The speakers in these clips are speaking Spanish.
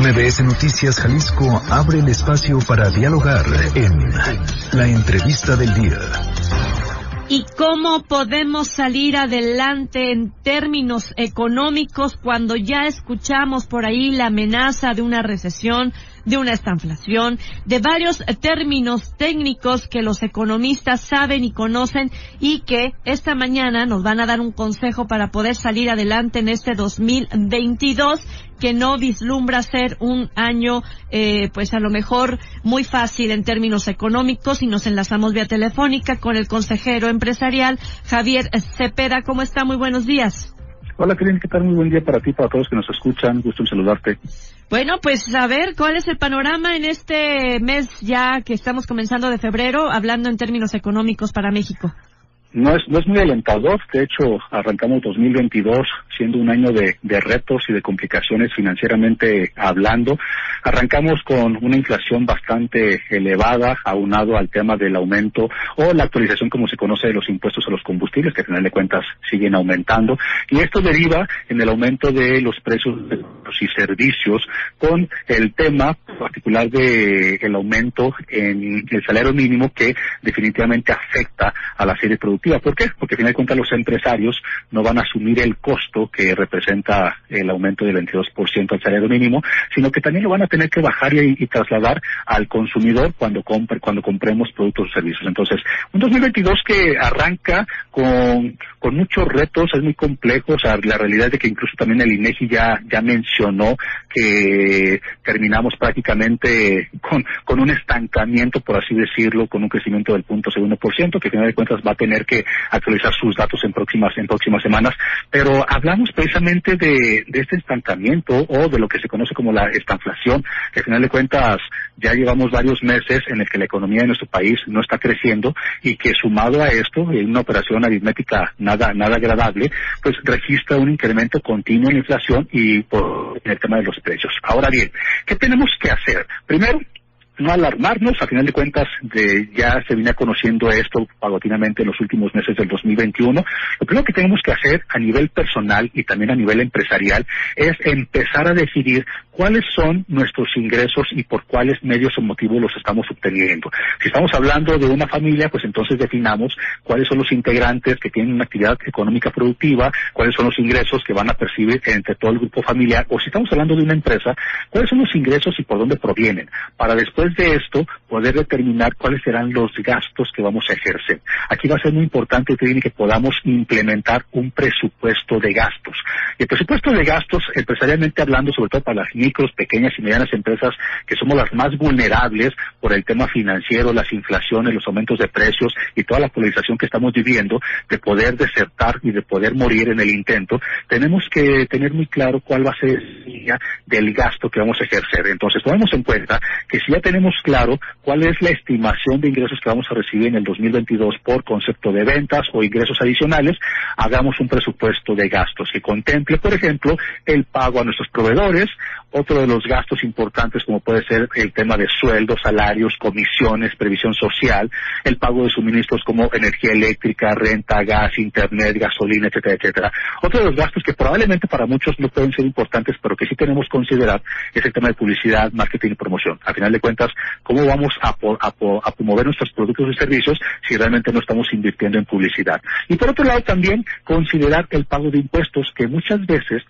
MBS Noticias Jalisco abre el espacio para dialogar en la entrevista del día. ¿Y cómo podemos salir adelante en términos económicos cuando ya escuchamos por ahí la amenaza de una recesión, de una estanflación, de varios términos técnicos que los economistas saben y conocen y que esta mañana nos van a dar un consejo para poder salir adelante en este 2022 que no vislumbra ser un año, eh, pues a lo mejor muy fácil en términos económicos y nos enlazamos vía telefónica con el consejero empresarial Javier Cepeda. ¿Cómo está? Muy buenos días. Hola, Karen, ¿qué tal? Muy buen día para ti, para todos que nos escuchan. Gusto en saludarte. Bueno, pues a ver, ¿cuál es el panorama en este mes ya que estamos comenzando de febrero, hablando en términos económicos para México? No es, no es muy alentador, de hecho arrancamos 2022 siendo un año de, de, retos y de complicaciones financieramente hablando. Arrancamos con una inflación bastante elevada, aunado al tema del aumento o la actualización como se conoce de los impuestos a los combustibles, que al final de cuentas siguen aumentando. Y esto deriva en el aumento de los precios de los y servicios con el tema particular de el aumento en el salario mínimo que definitivamente afecta a la serie productiva ¿Por qué? Porque al final de cuentas los empresarios no van a asumir el costo que representa el aumento del 22% al salario mínimo, sino que también lo van a tener que bajar y, trasladar al consumidor cuando compre, cuando compremos productos o servicios. Entonces, un 2022 que arranca con, con muchos retos, es muy complejo, la realidad es de que incluso también el INEGI ya, ya mencionó que terminamos prácticamente con, con un estancamiento, por así decirlo, con un crecimiento del punto segundo por ciento, que al final de cuentas va a tener que actualizar sus datos en próximas en próximas semanas, pero hablamos precisamente de, este estancamiento o de lo que se conoce como la estanflación, que al final de cuentas ya llevamos varios meses en el que la economía de nuestro país no está creciendo y que sumado a esto, en una operación aritmética nada nada agradable, pues registra un incremento continuo en la inflación y por el tema de los precios. Ahora bien, ¿qué tenemos que hacer? Primero, no alarmarnos, a final de cuentas de, ya se viene conociendo esto paulatinamente en los últimos meses del 2021. Lo primero que tenemos que hacer a nivel personal y también a nivel empresarial es empezar a decidir cuáles son nuestros ingresos y por cuáles medios o motivos los estamos obteniendo. Si estamos hablando de una familia, pues entonces definamos cuáles son los integrantes que tienen una actividad económica productiva, cuáles son los ingresos que van a percibir entre todo el grupo familiar, o si estamos hablando de una empresa, cuáles son los ingresos y por dónde provienen, para después de esto poder determinar cuáles serán los gastos que vamos a ejercer. Aquí va a ser muy importante que podamos implementar un presupuesto de gastos. El presupuesto de gastos, empresarialmente hablando, sobre todo para las micros, pequeñas y medianas empresas que somos las más vulnerables por el tema financiero, las inflaciones, los aumentos de precios y toda la polarización que estamos viviendo, de poder desertar y de poder morir en el intento, tenemos que tener muy claro cuál va a ser el gasto que vamos a ejercer. Entonces, tomemos en cuenta que si ya tenemos claro cuál es la estimación de ingresos que vamos a recibir en el 2022 por concepto de ventas o ingresos adicionales, hagamos un presupuesto de gastos que contemple, por ejemplo, el pago a nuestros proveedores, otro de los gastos importantes como puede ser el tema de sueldos, salarios, comisiones, previsión social, el pago de suministros como energía eléctrica, renta, gas, internet, gasolina, etcétera, etcétera. Otro de los gastos que probablemente para muchos no pueden ser importantes, pero que sí tenemos que considerar es el tema de publicidad, marketing y promoción. A final de cuentas, ¿cómo vamos a, a, promover nuestros productos y servicios si realmente no estamos invirtiendo en publicidad? Y por otro lado también considerar el pago de impuestos que muchas veces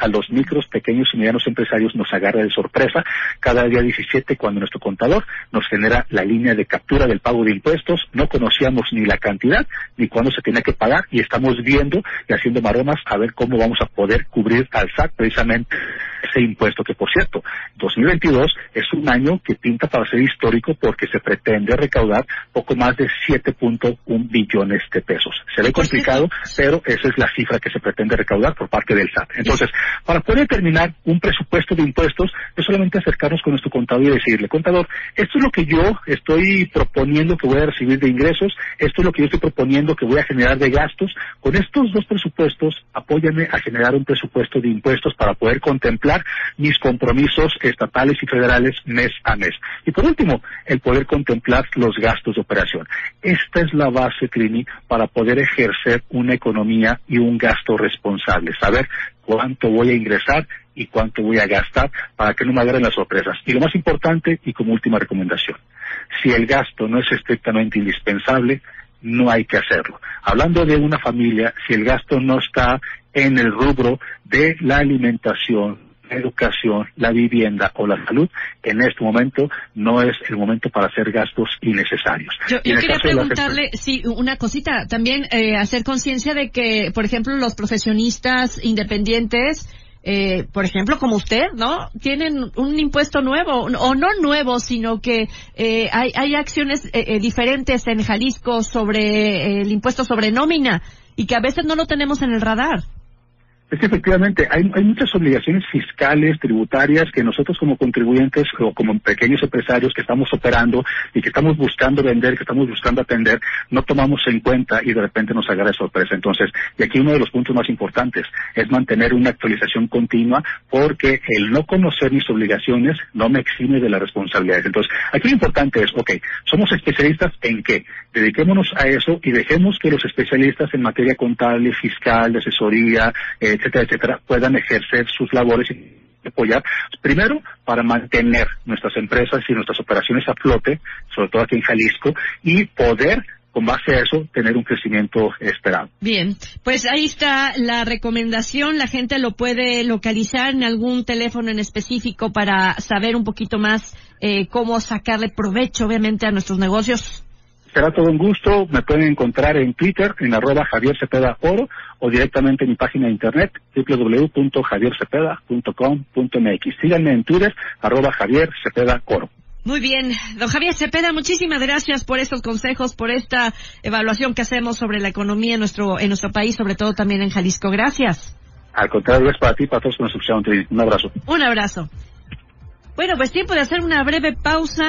a los micros, pequeños y medianos empresarios nos agarra de sorpresa cada día 17 cuando nuestro contador nos genera la línea de captura del pago de impuestos. No conocíamos ni la cantidad ni cuándo se tenía que pagar y estamos viendo y haciendo maromas a ver cómo vamos a poder cubrir al SAT precisamente ese impuesto que, por cierto, 2022 es un año que pinta para ser histórico porque se pretende recaudar poco más de 7.1 billones de pesos. Se ve complicado, pero esa es la cifra que se pretende recaudar por parte del SAT. Entonces, para poder determinar un presupuesto de impuestos, es solamente acercarnos con nuestro contador y decirle, contador, esto es lo que yo estoy proponiendo que voy a recibir de ingresos, esto es lo que yo estoy proponiendo que voy a generar de gastos. Con estos dos presupuestos, apóyame a generar un presupuesto de impuestos para poder contemplar mis compromisos estatales y federales mes a mes. Y por último, el poder contemplar los gastos de operación. Esta es la base, Trini, para poder ejercer una economía y un gasto responsable. Saber cuánto voy a ingresar y cuánto voy a gastar para que no me agarren las sorpresas. Y lo más importante, y como última recomendación, si el gasto no es estrictamente indispensable, no hay que hacerlo. Hablando de una familia, si el gasto no está en el rubro de la alimentación, la educación, la vivienda o la salud, en este momento no es el momento para hacer gastos innecesarios. Yo, quería preguntarle, sí, una cosita, también eh, hacer conciencia de que, por ejemplo, los profesionistas independientes, eh, por ejemplo, como usted, ¿no? Tienen un impuesto nuevo, o no nuevo, sino que eh, hay, hay acciones eh, diferentes en Jalisco sobre el impuesto sobre nómina y que a veces no lo tenemos en el radar. Es que efectivamente hay, muchas obligaciones fiscales, tributarias, que nosotros como contribuyentes o como pequeños empresarios que estamos operando y que estamos buscando vender, que estamos buscando atender, no tomamos en cuenta y de repente nos agarra sorpresa. Entonces, y aquí uno de los puntos más importantes es mantener una actualización continua porque el no conocer mis obligaciones no me exime de las responsabilidades. Entonces, aquí lo importante es, ok, somos especialistas en qué? Dediquémonos a eso y dejemos que los especialistas en materia contable, fiscal, de asesoría, eh, etcétera, etcétera, puedan ejercer sus labores y apoyar, primero para mantener nuestras empresas y nuestras operaciones a flote, sobre todo aquí en Jalisco, y poder con base a eso, tener un crecimiento esperado. Bien, pues ahí está la recomendación. La gente lo puede localizar en algún teléfono en específico para saber un poquito más eh, cómo sacarle provecho, obviamente, a nuestros negocios. Será todo un gusto. Me pueden encontrar en Twitter, en arroba Javier Cepeda Oro, o directamente en mi página de internet, www.javiercepeda.com.mx. Síganme en Twitter, arroba Javier Cepeda Oro. Muy bien, don Javier Cepeda, muchísimas gracias por estos consejos, por esta evaluación que hacemos sobre la economía en nuestro en nuestro país, sobre todo también en Jalisco. Gracias. Al contrario, es para ti, para todos que nos escucharon. Un abrazo. Un abrazo. Bueno, pues tiempo de hacer una breve pausa.